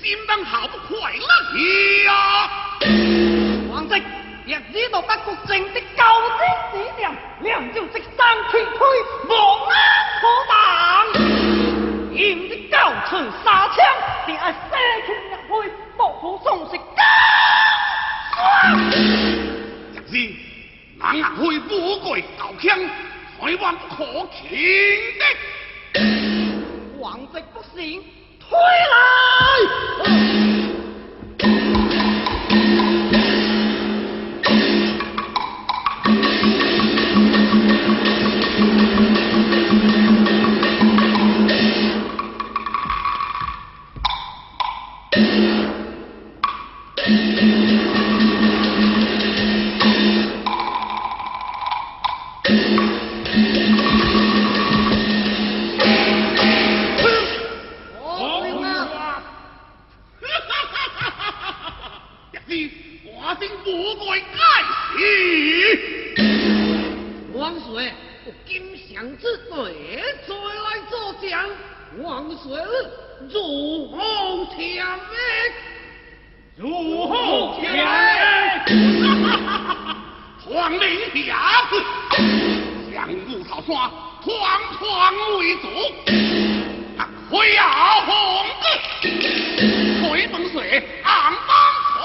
心当好不快乐呀！王直，若知道不国正的救兵指令，两朝即生退退，无安可挡。严的交出沙枪，定系射拳入去，莫好送食若知俺阿去不过交枪，台湾不可轻。请退来。富贵盖世，王金相之帅，谁来作将？王水如虎添威，如虎添威。哈哈哈哈！黄龙将士，两虎头，团团为主，黑压压，风水，暗帮手。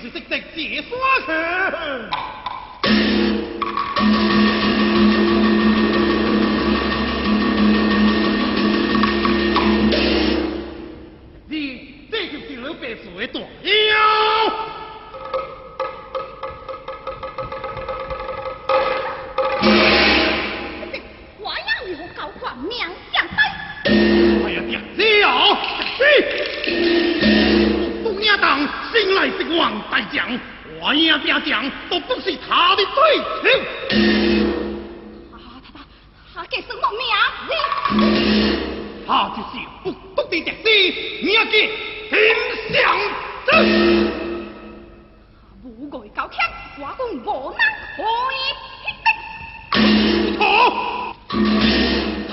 是识得解耍去？将，我呀兵将都不是他的对手。啊，他他他给什么名字？他就是不独的特使，名叫天相真。无外高强，我讲无能可以。错！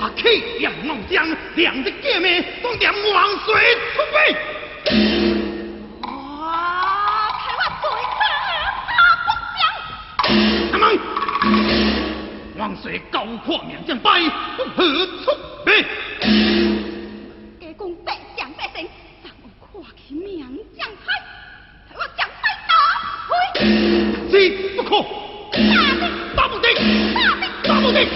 他气量猛将，两只剑面都点王水出备。光说高阔名将败，何处觅？给公百将百胜，让我阔起名将败？看我将帅打，谁不可？大兵大部队，大兵大部队，